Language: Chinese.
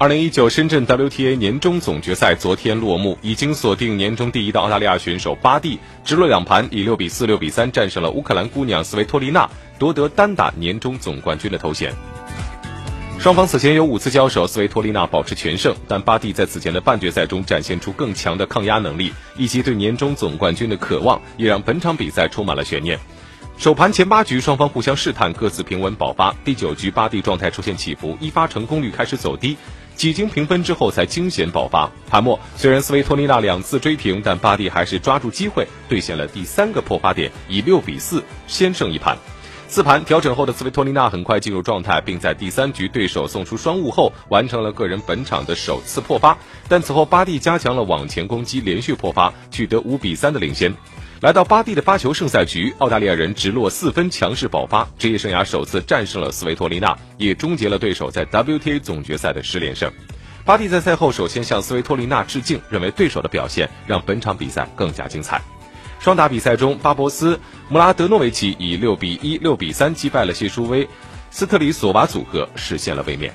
二零一九深圳 WTA 年终总决赛昨天落幕，已经锁定年终第一的澳大利亚选手巴蒂，直落两盘以六比四、六比三战胜了乌克兰姑娘斯维托利娜，夺得单打年终总冠军的头衔。双方此前有五次交手，斯维托利娜保持全胜，但巴蒂在此前的半决赛中展现出更强的抗压能力，以及对年终总冠军的渴望，也让本场比赛充满了悬念。首盘前八局，双方互相试探，各自平稳保发。第九局，巴蒂状态出现起伏，一发成功率开始走低，几经平分之后才惊险爆发。盘末，虽然斯维托利娜两次追平，但巴蒂还是抓住机会兑现了第三个破发点，以六比四先胜一盘。四盘调整后的斯维托利娜很快进入状态，并在第三局对手送出双误后，完成了个人本场的首次破发。但此后巴蒂加强了网前攻击，连续破发，取得五比三的领先。来到巴蒂的发球胜赛局，澳大利亚人直落四分强势爆发，职业生涯首次战胜了斯维托利娜，也终结了对手在 WTA 总决赛的十连胜。巴蒂在赛后首先向斯维托利娜致敬，认为对手的表现让本场比赛更加精彩。双打比赛中，巴博斯穆拉德诺维奇以六比一、六比三击败了谢舒薇斯特里索娃组合，实现了卫冕。